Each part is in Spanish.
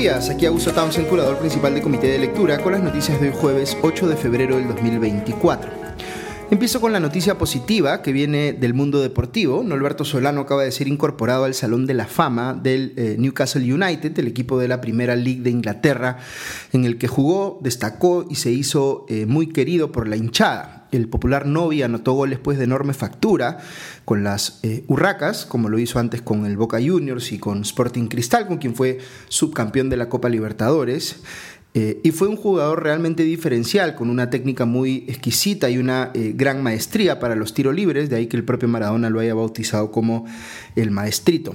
días, aquí Augusto Townsend, curador principal del Comité de Lectura, con las noticias de hoy jueves 8 de febrero del 2024. Empiezo con la noticia positiva que viene del mundo deportivo. Norberto Solano acaba de ser incorporado al Salón de la Fama del eh, Newcastle United, el equipo de la Primera League de Inglaterra, en el que jugó, destacó y se hizo eh, muy querido por la hinchada. El popular Novi anotó goles pues, de enorme factura con las eh, Urracas, como lo hizo antes con el Boca Juniors y con Sporting Cristal, con quien fue subcampeón de la Copa Libertadores. Eh, y fue un jugador realmente diferencial, con una técnica muy exquisita y una eh, gran maestría para los tiros libres, de ahí que el propio Maradona lo haya bautizado como el maestrito.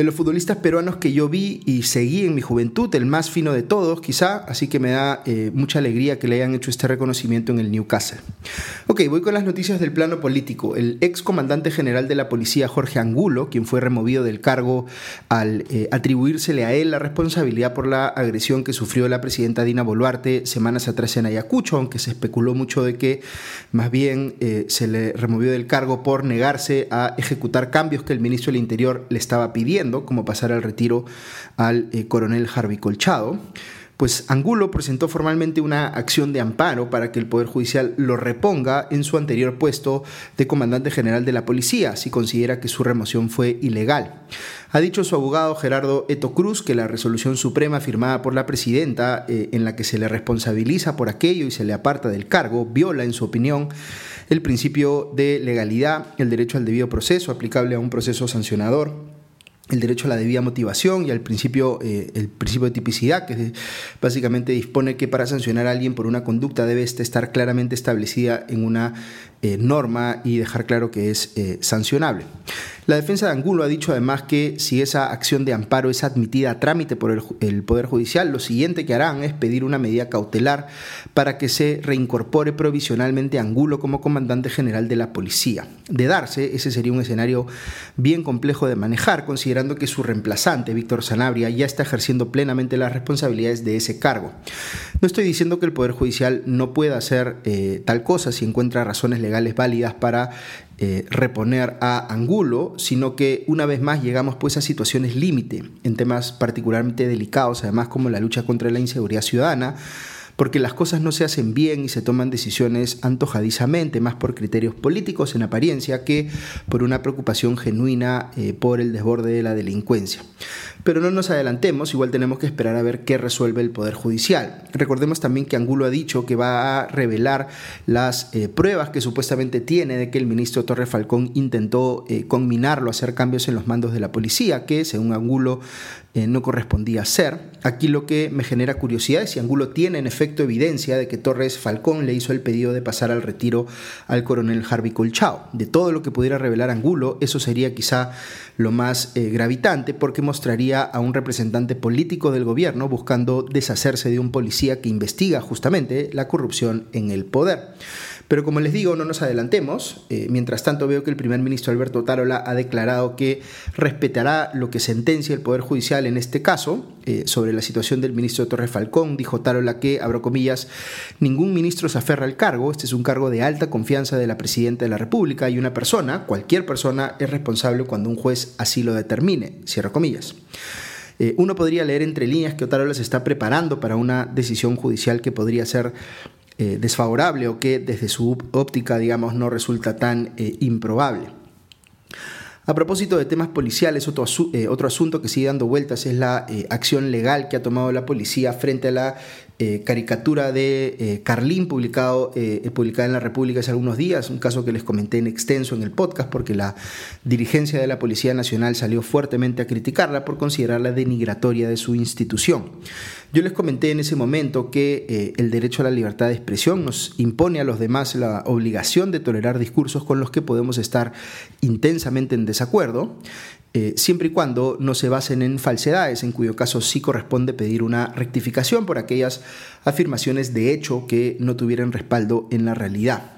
De los futbolistas peruanos que yo vi y seguí en mi juventud, el más fino de todos, quizá, así que me da eh, mucha alegría que le hayan hecho este reconocimiento en el Newcastle. Ok, voy con las noticias del plano político. El ex comandante general de la policía, Jorge Angulo, quien fue removido del cargo al eh, atribuírsele a él la responsabilidad por la agresión que sufrió la presidenta Dina Boluarte semanas atrás en Ayacucho, aunque se especuló mucho de que más bien eh, se le removió del cargo por negarse a ejecutar cambios que el ministro del Interior le estaba pidiendo como pasar al retiro al eh, coronel Harvey Colchado, pues Angulo presentó formalmente una acción de amparo para que el Poder Judicial lo reponga en su anterior puesto de comandante general de la policía, si considera que su remoción fue ilegal. Ha dicho su abogado Gerardo Eto Cruz que la resolución suprema firmada por la presidenta, eh, en la que se le responsabiliza por aquello y se le aparta del cargo, viola, en su opinión, el principio de legalidad, el derecho al debido proceso aplicable a un proceso sancionador el derecho a la debida motivación y al principio, eh, el principio de tipicidad, que básicamente dispone que para sancionar a alguien por una conducta debe estar claramente establecida en una eh, norma y dejar claro que es eh, sancionable. La defensa de Angulo ha dicho además que si esa acción de amparo es admitida a trámite por el, Poder Judicial, lo siguiente que harán es pedir una medida cautelar para que se reincorpore provisionalmente Angulo como comandante general de la policía. De darse, ese sería un escenario bien complejo de manejar, considerando que su reemplazante, Víctor Sanabria, ya está ejerciendo plenamente las responsabilidades de ese cargo. No estoy diciendo que el Poder Judicial no pueda hacer eh, tal cosa si encuentra razones legales válidas para eh, reponer a Angulo, sino que una vez más llegamos pues a situaciones límite en temas particularmente delicados, además como la lucha contra la inseguridad ciudadana, porque las cosas no se hacen bien y se toman decisiones antojadizamente, más por criterios políticos en apariencia que por una preocupación genuina eh, por el desborde de la delincuencia. Pero no nos adelantemos, igual tenemos que esperar a ver qué resuelve el Poder Judicial. Recordemos también que Angulo ha dicho que va a revelar las eh, pruebas que supuestamente tiene de que el ministro Torre Falcón intentó eh, conminarlo a hacer cambios en los mandos de la policía, que según Angulo eh, no correspondía ser. Aquí lo que me genera curiosidad es si Angulo tiene en efecto evidencia de que Torres Falcón le hizo el pedido de pasar al retiro al coronel Harvey Colchao. De todo lo que pudiera revelar Angulo, eso sería quizá lo más eh, gravitante porque mostraría a un representante político del gobierno buscando deshacerse de un policía que investiga justamente la corrupción en el poder. Pero como les digo, no nos adelantemos. Eh, mientras tanto, veo que el primer ministro Alberto Tarola ha declarado que respetará lo que sentencia el Poder Judicial en este caso. Eh, sobre la situación del ministro Torres Falcón, dijo Tarola que, abro comillas, ningún ministro se aferra al cargo. Este es un cargo de alta confianza de la presidenta de la República y una persona, cualquier persona, es responsable cuando un juez así lo determine. Cierro comillas. Eh, uno podría leer entre líneas que Otarola se está preparando para una decisión judicial que podría ser eh, desfavorable o que desde su óptica, digamos, no resulta tan eh, improbable. A propósito de temas policiales, otro, eh, otro, asunto que sigue dando vueltas es la acción legal que ha tomado la policía frente a la caricatura de Carlín publicado, publicada en la República hace algunos días, un caso que les comenté en extenso en el podcast porque la dirigencia de la Policía Nacional salió fuertemente a criticarla por considerarla denigratoria de su institución. Yo les comenté en ese momento que el derecho a la libertad de expresión nos impone a los demás la obligación de tolerar discursos con los que podemos estar intensamente en desacuerdo eh, siempre y cuando no se basen en falsedades, en cuyo caso sí corresponde pedir una rectificación por aquellas afirmaciones de hecho que no tuvieran respaldo en la realidad.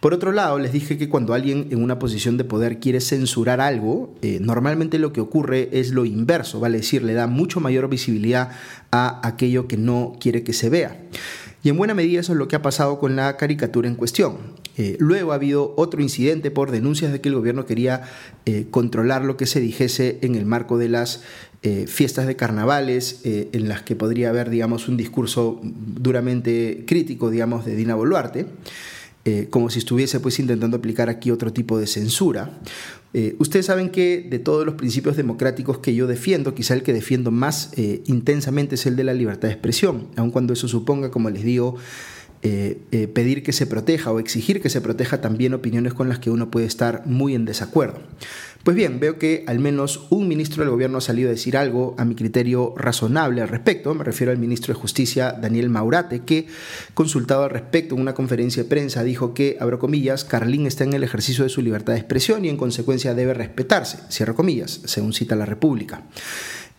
Por otro lado, les dije que cuando alguien en una posición de poder quiere censurar algo, eh, normalmente lo que ocurre es lo inverso, vale decir, le da mucho mayor visibilidad a aquello que no quiere que se vea. Y en buena medida eso es lo que ha pasado con la caricatura en cuestión. Eh, luego ha habido otro incidente por denuncias de que el gobierno quería eh, controlar lo que se dijese en el marco de las fiestas de carnavales, en las que podría haber, digamos, un discurso duramente crítico, digamos, de Dina Boluarte. Como si estuviese pues intentando aplicar aquí otro tipo de censura. ustedes saben que de todos los principios democráticos que yo defiendo, quizá el que defiendo más intensamente es el de la libertad de expresión, aun cuando eso suponga, como les digo, eh, eh, pedir que se proteja o exigir que se proteja también opiniones con las que uno puede estar muy en desacuerdo. Pues bien, veo que al menos un ministro del gobierno ha salido a decir algo a mi criterio razonable al respecto. Me refiero al ministro de Justicia, Daniel Maurate, que, consultado al respecto en una conferencia de prensa, dijo que, abro comillas, Carlín está en el ejercicio de su libertad de expresión y en consecuencia debe respetarse, cierro comillas, según cita la República.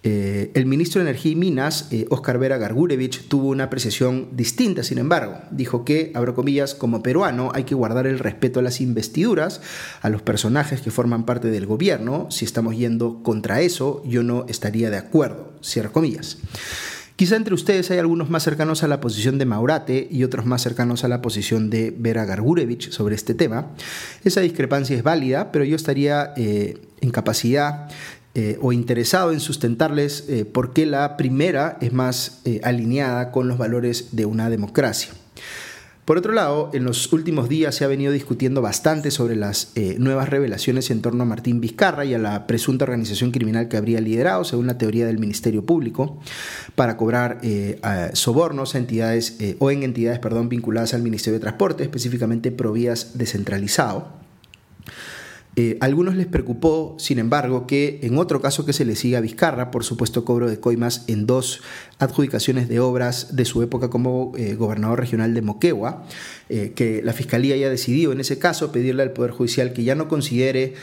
Eh, el ministro de Energía y Minas, Oscar eh, Vera Gargurevich, tuvo una apreciación distinta, sin embargo. Dijo que, abro comillas, como peruano hay que guardar el respeto a las investiduras, a los personajes que forman parte del gobierno. Si estamos yendo contra eso, yo no estaría de acuerdo, cierro comillas. Quizá entre ustedes hay algunos más cercanos a la posición de Maurate y otros más cercanos a la posición de Vera Gargurevich sobre este tema. Esa discrepancia es válida, pero yo estaría eh, en capacidad eh, o interesado en sustentarles eh, por qué la primera es más eh, alineada con los valores de una democracia. Por otro lado, en los últimos días se ha venido discutiendo bastante sobre las nuevas revelaciones en torno a Martín Vizcarra y a la presunta organización criminal que habría liderado, según la teoría del Ministerio Público, para cobrar sobornos a entidades o en entidades perdón, vinculadas al Ministerio de Transporte, específicamente Provías descentralizado. Eh, algunos les preocupó, sin embargo, que en otro caso que se le sigue a Vizcarra, por supuesto cobro de coimas en dos adjudicaciones de obras de su época como eh, gobernador regional de Moquegua, eh, que la Fiscalía haya decidido en ese caso pedirle al Poder Judicial que ya no considere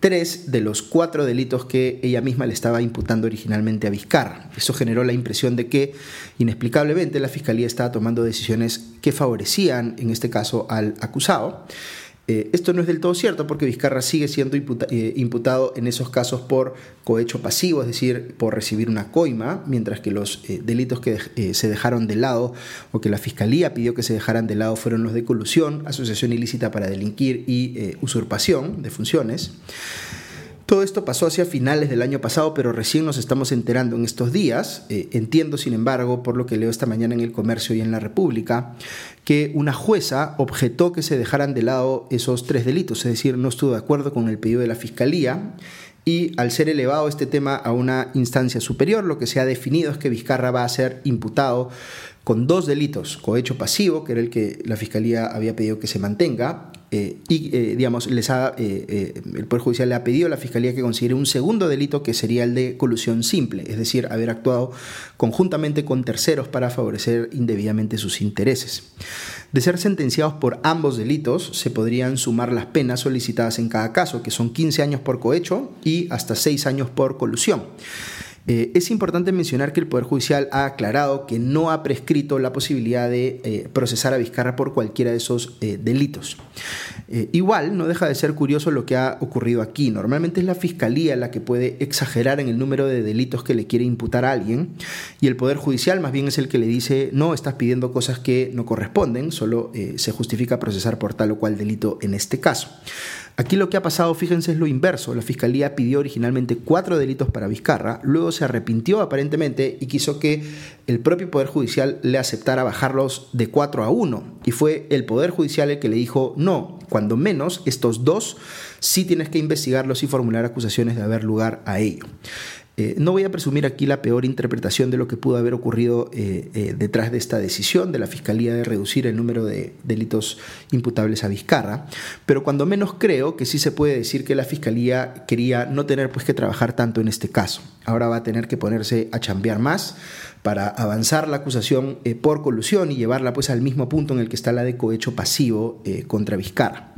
tres de los cuatro delitos que ella misma le estaba imputando originalmente a Vizcarra. Eso generó la impresión de que, inexplicablemente, la Fiscalía estaba tomando decisiones que favorecían, en este caso, al acusado. Eh, esto no es del todo cierto porque Vizcarra sigue siendo eh, imputado en esos casos por cohecho pasivo, es decir, por recibir una coima, mientras que los eh, delitos que se dejaron de lado o que la Fiscalía pidió que se dejaran de lado fueron los de colusión, asociación ilícita para delinquir y usurpación de funciones. Todo esto pasó hacia finales del año pasado, pero recién nos estamos enterando en estos días. Eh, entiendo, sin embargo, por lo que leo esta mañana en el Comercio y en la República, que una jueza objetó que se dejaran de lado esos tres delitos, es decir, no estuvo de acuerdo con el pedido de la Fiscalía y al ser elevado este tema a una instancia superior, lo que se ha definido es que Vizcarra va a ser imputado con dos delitos, cohecho pasivo, que era el que la Fiscalía había pedido que se mantenga, eh, y eh, digamos, les ha, eh, el Poder Judicial le ha pedido a la Fiscalía que considere un segundo delito que sería el de colusión simple, es decir, haber actuado conjuntamente con terceros para favorecer indebidamente sus intereses. De ser sentenciados por ambos delitos, se podrían sumar las penas solicitadas en cada caso, que son 15 años por cohecho y hasta 6 años por colusión. Eh, es importante mencionar que el Poder Judicial ha aclarado que no ha prescrito la posibilidad de eh, procesar a Vizcarra por cualquiera de esos eh, delitos. igual, no deja de ser curioso lo que ha ocurrido aquí. Normalmente es la Fiscalía la que puede exagerar en el número de delitos que le quiere imputar a alguien y el Poder Judicial más bien es el que le dice, no, estás pidiendo cosas que no corresponden, solo se justifica procesar por tal o cual delito en este caso. Aquí lo que ha pasado, fíjense, es lo inverso. La Fiscalía pidió originalmente cuatro delitos para Vizcarra, luego se arrepintió aparentemente y quiso que el propio Poder Judicial le aceptara bajarlos de cuatro a uno. Y fue el Poder Judicial el que le dijo, no, cuando menos estos dos sí tienes que investigarlos y formular acusaciones de haber lugar a ello. Eh, no voy a presumir aquí la peor interpretación de lo que pudo haber ocurrido eh, eh, detrás de esta decisión de la Fiscalía de reducir el número de delitos imputables a Vizcarra, pero cuando menos creo que sí se puede decir que la Fiscalía quería no tener pues que trabajar tanto en este caso. Ahora va a tener que ponerse a chambear más para avanzar la acusación por colusión y llevarla pues al mismo punto en el que está la de cohecho pasivo contra Vizcarra.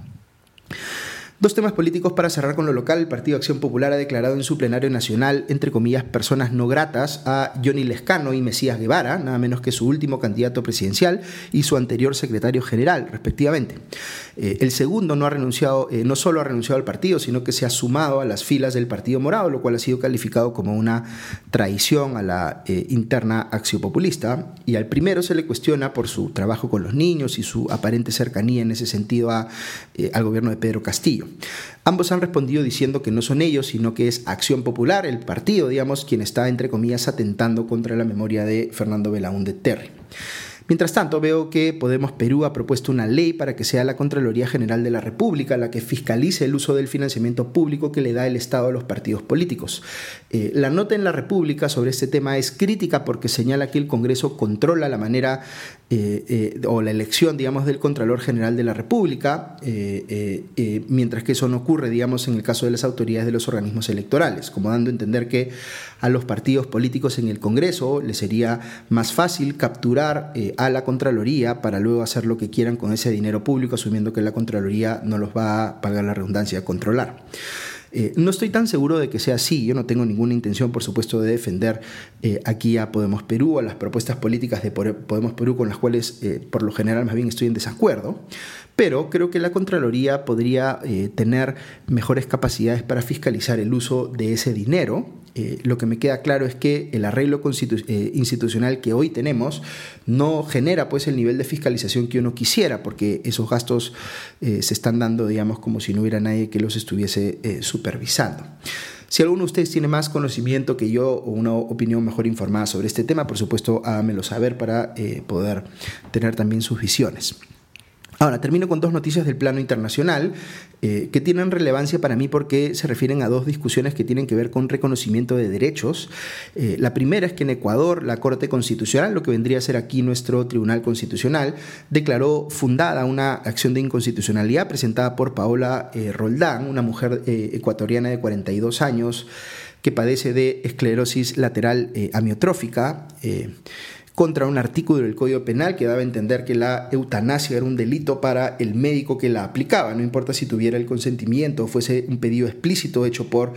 Dos temas políticos para cerrar con lo local. El Partido Acción Popular ha declarado en su plenario nacional, entre comillas, personas no gratas a Johnny Lescano y Mesías Guevara, nada menos que su último candidato presidencial y su anterior secretario general, respectivamente. Eh, el segundo no ha renunciado, eh, no solo ha renunciado al partido, sino que se ha sumado a las filas del Partido Morado, lo cual ha sido calificado como una traición a la eh, interna acción populista. Y al primero se le cuestiona por su trabajo con los niños y su aparente cercanía en ese sentido al gobierno de Pedro Castillo. Ambos han respondido diciendo que no son ellos, sino que es Acción Popular, el partido, digamos, quien está, entre comillas, atentando contra la memoria de Fernando Belaúnde Terry. Mientras tanto, veo que Podemos Perú ha propuesto una ley para que sea la Contraloría General de la República la que fiscalice el uso del financiamiento público que le da el Estado a los partidos políticos. Eh, la nota en la República sobre este tema es crítica porque señala que el Congreso controla la manera eh, eh, o la elección, digamos, del Contralor General de la República, mientras que eso no ocurre, digamos, en el caso de las autoridades de los organismos electorales, como dando a entender que a los partidos políticos en el Congreso les sería más fácil capturar a la Contraloría para luego hacer lo que quieran con ese dinero público, asumiendo que la Contraloría no los va a pagar la redundancia a controlar. Eh, no estoy tan seguro de que sea así. Yo no tengo ninguna intención, por supuesto, de defender eh, aquí a Podemos Perú, a las propuestas políticas de Podemos Perú con las cuales, eh, por lo general, más bien estoy en desacuerdo. Pero creo que la Contraloría podría tener mejores capacidades para fiscalizar el uso de ese dinero eh, lo que me queda claro es que el arreglo eh, institucional que hoy tenemos no genera pues el nivel de fiscalización que uno quisiera, porque esos gastos eh, se están dando, digamos, como si no hubiera nadie que los estuviese supervisando. Si alguno de ustedes tiene más conocimiento que yo o una opinión mejor informada sobre este tema, por supuesto, háganmelo saber para poder tener también sus visiones. Ahora, termino con dos noticias del plano internacional eh, que tienen relevancia para mí porque se refieren a dos discusiones que tienen que ver con reconocimiento de derechos. Eh, la primera es que en Ecuador la Corte Constitucional, lo que vendría a ser aquí nuestro Tribunal Constitucional, declaró fundada una acción de inconstitucionalidad presentada por Paola eh, Roldán, una mujer ecuatoriana de 42 años que padece de esclerosis lateral amiotrófica contra un artículo del Código Penal que daba a entender que la eutanasia era un delito para el médico que la aplicaba, no importa si tuviera el consentimiento o fuese un pedido explícito hecho por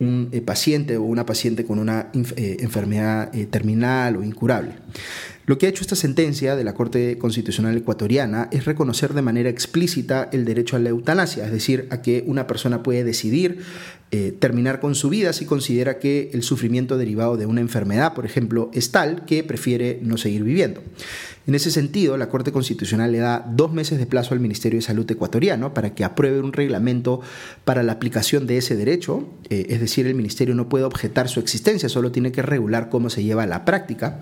un eh, paciente o una paciente con una eh, enfermedad eh, terminal o incurable. Lo que ha hecho esta sentencia de la Corte Constitucional ecuatoriana es reconocer de manera explícita el derecho a la eutanasia, es decir, a que una persona puede decidir eh, terminar con su vida si considera que el sufrimiento derivado de una enfermedad, por ejemplo, es tal que prefiere no seguir viviendo. En ese sentido, la Corte Constitucional le da dos meses de plazo al Ministerio de Salud ecuatoriano para que apruebe un reglamento para la aplicación de ese derecho, eh, es decir, el Ministerio no puede objetar su existencia, solo tiene que regular cómo se lleva a la práctica.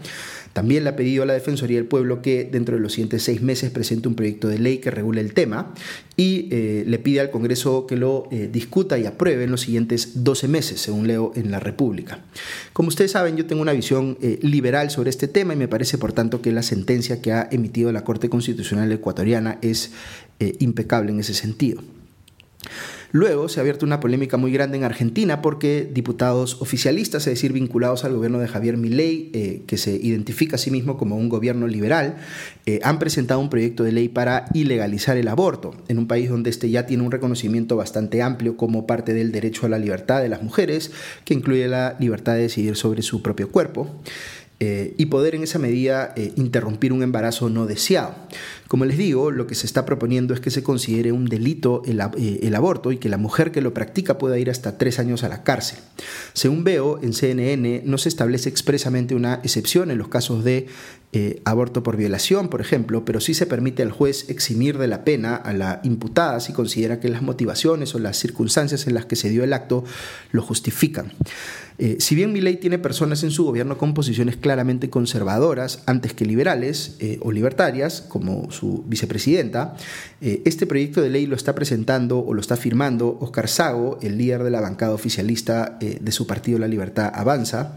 También le ha pedido a la Defensoría del Pueblo que dentro de los siguientes seis meses presente un proyecto de ley que regule el tema y eh, le pide al Congreso que lo eh, discuta y apruebe en los siguientes 12 meses, según leo en la República. Como ustedes saben, yo tengo una visión eh, liberal sobre este tema y me parece, por tanto, que la sentencia que ha emitido la Corte Constitucional ecuatoriana es impecable en ese sentido. Luego se ha abierto una polémica muy grande en Argentina porque diputados oficialistas, es decir, vinculados al gobierno de Javier Milei, eh, que se identifica a sí mismo como un gobierno liberal, eh, han presentado un proyecto de ley para ilegalizar el aborto en un país donde este ya tiene un reconocimiento bastante amplio como parte del derecho a la libertad de las mujeres, que incluye la libertad de decidir sobre su propio cuerpo. Eh, y poder en esa medida interrumpir un embarazo no deseado. Como les digo, lo que se está proponiendo es que se considere un delito eh, el, aborto y que la mujer que lo practica pueda ir hasta tres años a la cárcel. Según veo, en CNN no se establece expresamente una excepción en los casos de eh, aborto por violación, por ejemplo, pero sí se permite al juez eximir de la pena a la imputada si considera que las motivaciones o las circunstancias en las que se dio el acto lo justifican. Eh, si bien ley tiene personas en su gobierno con posiciones claramente conservadoras antes que liberales o libertarias, como su vicepresidenta, eh, este proyecto de ley lo está presentando o lo está firmando Oscar Sago, el líder de la bancada oficialista eh, de su partido La Libertad Avanza,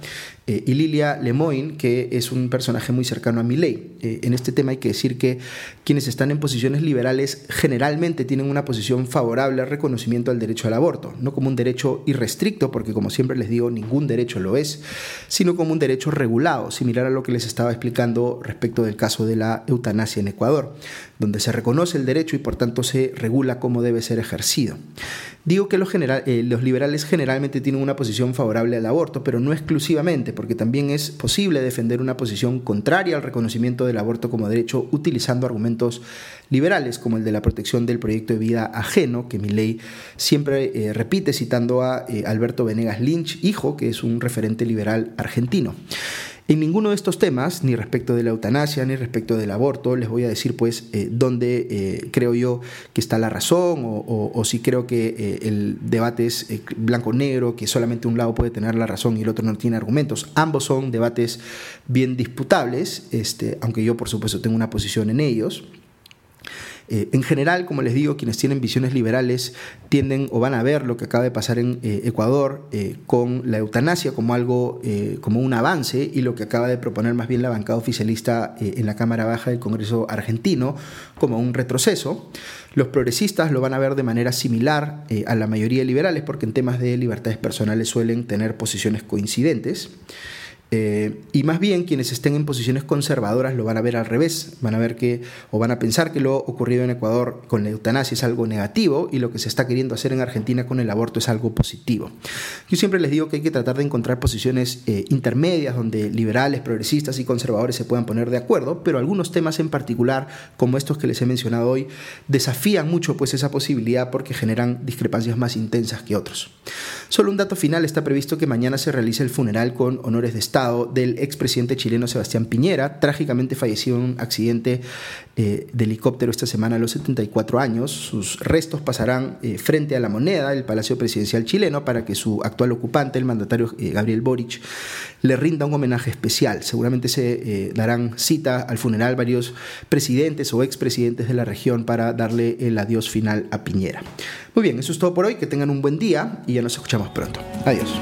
eh, y Lilia Lemoyne, que es un personaje muy cercano a Milley. Eh, en este tema hay que decir que quienes están en posiciones liberales generalmente tienen una posición favorable al reconocimiento del derecho al aborto, no como un derecho irrestricto, porque como siempre les digo, ningún derecho lo es, sino como un derecho regulado, similar a lo que les estaba explicando respecto del caso de la eutanasia en Ecuador, donde se reconoce el derecho y por tanto se regula cómo debe ser ejercido. Digo que los, eh, los liberales generalmente tienen una posición favorable al aborto, pero no exclusivamente, porque también es posible defender una posición contraria al reconocimiento del aborto como derecho utilizando argumentos liberales, como el de la protección del proyecto de vida ajeno, que mi ley siempre eh, repite citando a eh, Alberto Venegas Lynch, hijo, que es un referente liberal argentino. En ninguno de estos temas, ni respecto de la eutanasia, ni respecto del aborto, les voy a decir pues eh, dónde eh, creo yo que está la razón o, si creo que eh, el debate es blanco-negro, que solamente un lado puede tener la razón y el otro no tiene argumentos. Ambos son debates bien disputables, este, aunque yo por supuesto tengo una posición en ellos. Eh, en general, como les digo, quienes tienen visiones liberales tienden o van a ver lo que acaba de pasar en eh, Ecuador eh, con la eutanasia como algo, como un avance y lo que acaba de proponer más bien la bancada oficialista en la Cámara Baja del Congreso argentino como un retroceso. Los progresistas lo van a ver de manera similar a la mayoría de liberales porque en temas de libertades personales suelen tener posiciones coincidentes. Eh, y más bien quienes estén en posiciones conservadoras lo van a ver al revés, van a ver que o van a pensar que lo ocurrido en Ecuador con la eutanasia es algo negativo y lo que se está queriendo hacer en Argentina con el aborto es algo positivo. Yo siempre les digo que hay que tratar de encontrar posiciones eh, intermedias donde liberales, progresistas y conservadores se puedan poner de acuerdo, pero algunos temas en particular, como estos que les he mencionado hoy, desafían mucho pues esa posibilidad porque generan discrepancias más intensas que otros. Solo un dato final, está previsto que mañana se realice el funeral con honores de Estado del expresidente chileno Sebastián Piñera, trágicamente falleció en un accidente eh, de helicóptero esta semana a los 74 años. Sus restos pasarán eh, frente a la moneda del Palacio Presidencial chileno para que su actual ocupante, el mandatario eh, Gabriel Boric, le rinda un homenaje especial. Seguramente se darán cita al funeral varios presidentes o expresidentes de la región para darle el adiós final a Piñera. Muy bien, eso es todo por hoy. Que tengan un buen día y ya nos escuchamos pronto. Adiós.